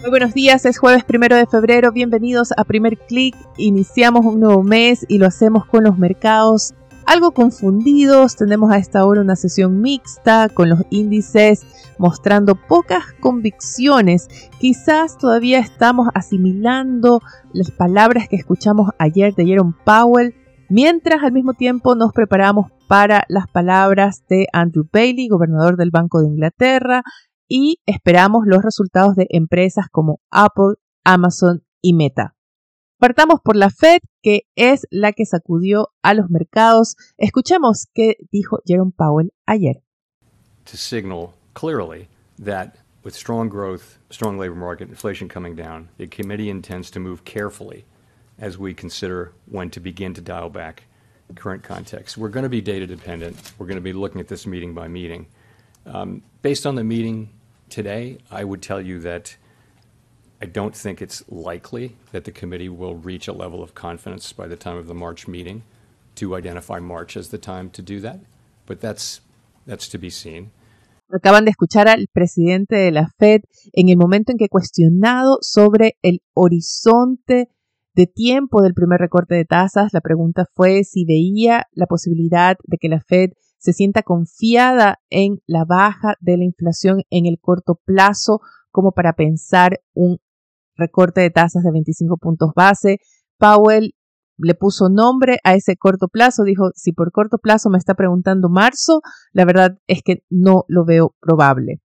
Muy buenos días, es jueves primero de febrero, bienvenidos a Primer Click. Iniciamos un nuevo mes y lo hacemos con los mercados algo confundidos. Tenemos a esta hora una sesión mixta con los índices mostrando pocas convicciones. Quizás todavía estamos asimilando las palabras que escuchamos ayer de Jerome Powell, mientras al mismo tiempo nos preparamos para las palabras de Andrew Bailey, gobernador del Banco de Inglaterra, y esperamos los resultados de empresas como Apple, Amazon y Meta. Partamos por la Fed, que es la que sacudió a los mercados. Escuchemos qué dijo Jerome Powell ayer. To signal clearly that with strong growth, strong labor market, inflation coming down, the committee intends to move carefully as we consider when to begin to dial back current context. We're going to be data dependent. We're going to be looking at this meeting by meeting. Um, based on the meeting today, I would tell you that I don't think it's likely that the committee will reach a level of confidence by the time of the March meeting to identify March as the time to do that, but that's that's to be seen. Acaban de escuchar al presidente de la Fed en el momento en que cuestionado sobre el horizonte de tiempo del primer recorte de tasas, la pregunta fue si veía la posibilidad de que la Fed se sienta confiada en la baja de la inflación en el corto plazo como para pensar un recorte de tasas de 25 puntos base. Powell le puso nombre a ese corto plazo, dijo, si por corto plazo me está preguntando marzo, la verdad es que no lo veo probable.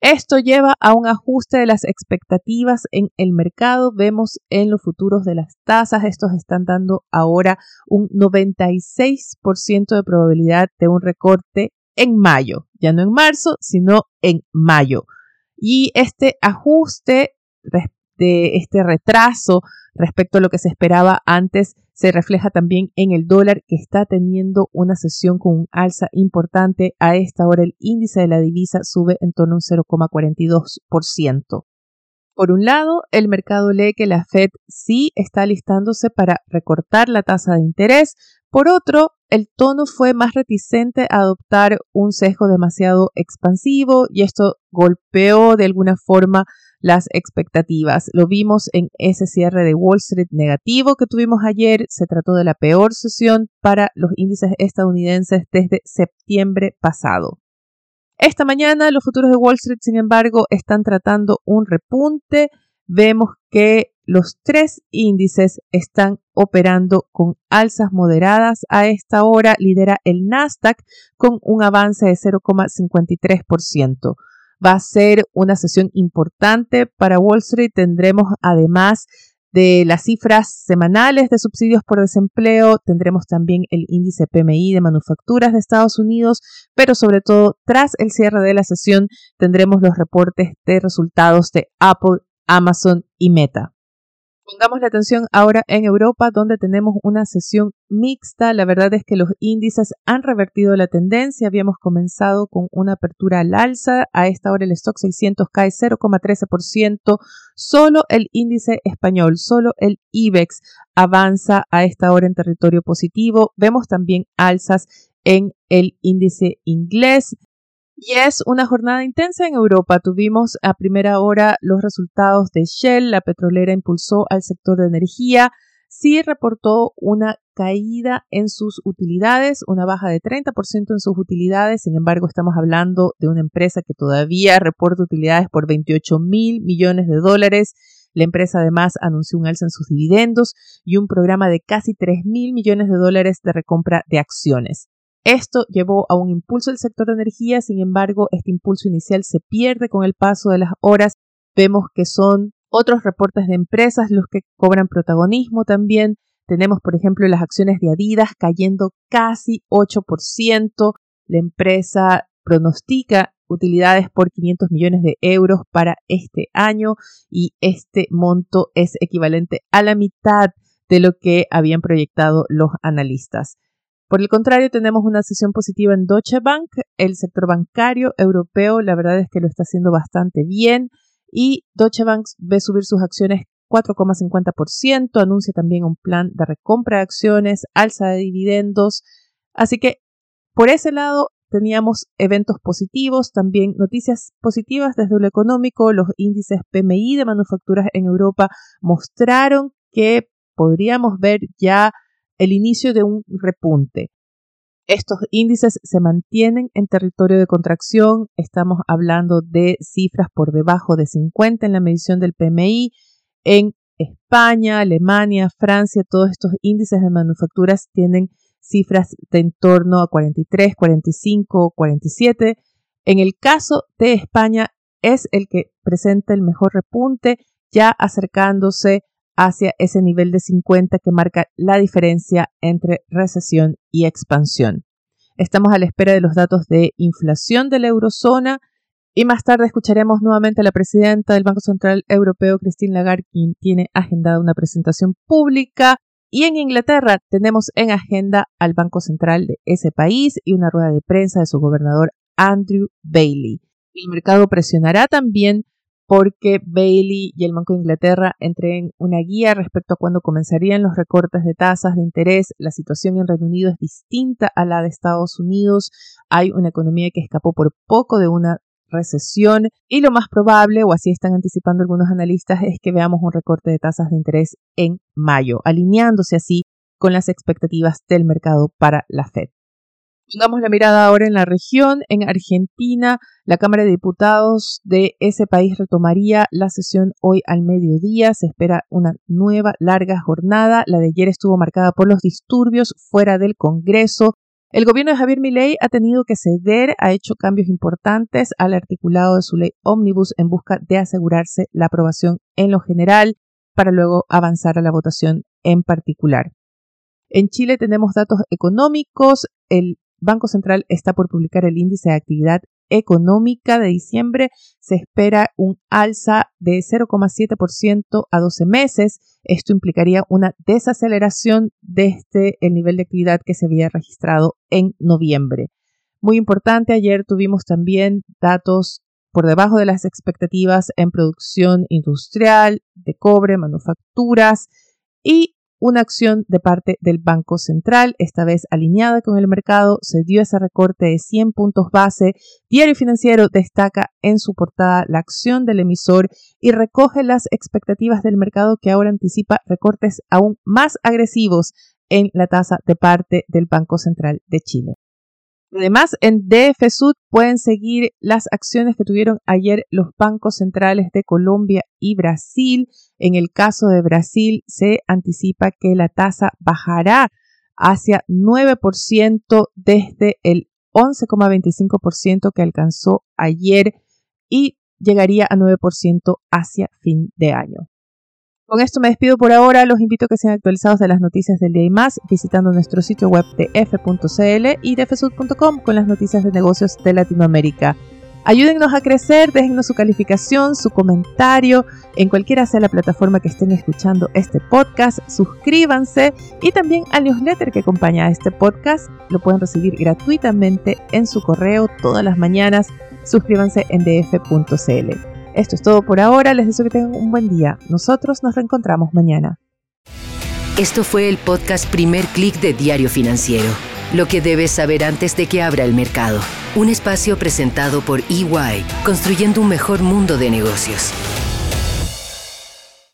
Esto lleva a un ajuste de las expectativas en el mercado. Vemos en los futuros de las tasas, estos están dando ahora un 96% de probabilidad de un recorte en mayo, ya no en marzo, sino en mayo. Y este ajuste de este retraso respecto a lo que se esperaba antes se refleja también en el dólar que está teniendo una sesión con un alza importante. A esta hora el índice de la divisa sube en torno a un 0,42%. Por un lado, el mercado lee que la Fed sí está listándose para recortar la tasa de interés. Por otro, el tono fue más reticente a adoptar un sesgo demasiado expansivo y esto golpeó de alguna forma las expectativas. Lo vimos en ese cierre de Wall Street negativo que tuvimos ayer. Se trató de la peor sesión para los índices estadounidenses desde septiembre pasado. Esta mañana los futuros de Wall Street, sin embargo, están tratando un repunte. Vemos que los tres índices están operando con alzas moderadas. A esta hora lidera el Nasdaq con un avance de 0,53% va a ser una sesión importante para Wall Street. Tendremos además de las cifras semanales de subsidios por desempleo, tendremos también el índice PMI de manufacturas de Estados Unidos, pero sobre todo tras el cierre de la sesión tendremos los reportes de resultados de Apple, Amazon y Meta. Pongamos la atención ahora en Europa, donde tenemos una sesión mixta. La verdad es que los índices han revertido la tendencia. Habíamos comenzado con una apertura al alza. A esta hora el stock 600 cae 0,13%. Solo el índice español, solo el IBEX avanza a esta hora en territorio positivo. Vemos también alzas en el índice inglés. Y es una jornada intensa en Europa. Tuvimos a primera hora los resultados de Shell, la petrolera impulsó al sector de energía. Sí reportó una caída en sus utilidades, una baja de 30% en sus utilidades. Sin embargo, estamos hablando de una empresa que todavía reporta utilidades por 28 mil millones de dólares. La empresa además anunció un alza en sus dividendos y un programa de casi 3 mil millones de dólares de recompra de acciones. Esto llevó a un impulso del sector de energía, sin embargo, este impulso inicial se pierde con el paso de las horas. Vemos que son otros reportes de empresas los que cobran protagonismo también. Tenemos, por ejemplo, las acciones de Adidas cayendo casi 8%. La empresa pronostica utilidades por 500 millones de euros para este año y este monto es equivalente a la mitad de lo que habían proyectado los analistas. Por el contrario, tenemos una sesión positiva en Deutsche Bank. El sector bancario europeo, la verdad es que lo está haciendo bastante bien y Deutsche Bank ve subir sus acciones 4,50%, anuncia también un plan de recompra de acciones, alza de dividendos. Así que por ese lado teníamos eventos positivos, también noticias positivas desde lo económico. Los índices PMI de manufacturas en Europa mostraron que podríamos ver ya el inicio de un repunte. Estos índices se mantienen en territorio de contracción, estamos hablando de cifras por debajo de 50 en la medición del PMI. En España, Alemania, Francia, todos estos índices de manufacturas tienen cifras de en torno a 43, 45, 47. En el caso de España es el que presenta el mejor repunte, ya acercándose hacia ese nivel de 50 que marca la diferencia entre recesión y expansión. Estamos a la espera de los datos de inflación de la eurozona y más tarde escucharemos nuevamente a la presidenta del Banco Central Europeo, Christine Lagarde, quien tiene agendada una presentación pública. Y en Inglaterra tenemos en agenda al Banco Central de ese país y una rueda de prensa de su gobernador Andrew Bailey. El mercado presionará también porque Bailey y el Banco de Inglaterra entreguen una guía respecto a cuándo comenzarían los recortes de tasas de interés. La situación en Reino Unido es distinta a la de Estados Unidos. Hay una economía que escapó por poco de una recesión y lo más probable, o así están anticipando algunos analistas, es que veamos un recorte de tasas de interés en mayo, alineándose así con las expectativas del mercado para la Fed. Pongamos la mirada ahora en la región. En Argentina, la Cámara de Diputados de ese país retomaría la sesión hoy al mediodía. Se espera una nueva larga jornada. La de ayer estuvo marcada por los disturbios fuera del Congreso. El gobierno de Javier Milei ha tenido que ceder, ha hecho cambios importantes al articulado de su ley Omnibus en busca de asegurarse la aprobación en lo general para luego avanzar a la votación en particular. En Chile tenemos datos económicos. El Banco Central está por publicar el índice de actividad económica de diciembre. Se espera un alza de 0,7% a 12 meses. Esto implicaría una desaceleración desde el nivel de actividad que se había registrado en noviembre. Muy importante, ayer tuvimos también datos por debajo de las expectativas en producción industrial, de cobre, manufacturas y una acción de parte del Banco Central, esta vez alineada con el mercado, se dio ese recorte de 100 puntos base. Diario Financiero destaca en su portada la acción del emisor y recoge las expectativas del mercado que ahora anticipa recortes aún más agresivos en la tasa de parte del Banco Central de Chile. Además, en DF Sud pueden seguir las acciones que tuvieron ayer los bancos centrales de Colombia y Brasil. En el caso de Brasil, se anticipa que la tasa bajará hacia 9% desde el 11,25% que alcanzó ayer y llegaría a 9% hacia fin de año. Con esto me despido por ahora. Los invito a que sean actualizados de las noticias del día y más visitando nuestro sitio web de f.cl y de con las noticias de negocios de Latinoamérica. Ayúdennos a crecer, déjennos su calificación, su comentario en cualquiera sea la plataforma que estén escuchando este podcast. Suscríbanse y también al newsletter que acompaña a este podcast. Lo pueden recibir gratuitamente en su correo todas las mañanas. Suscríbanse en df.cl. Esto es todo por ahora, les deseo que tengan un buen día. Nosotros nos reencontramos mañana. Esto fue el podcast Primer Click de Diario Financiero. Lo que debes saber antes de que abra el mercado. Un espacio presentado por EY, construyendo un mejor mundo de negocios.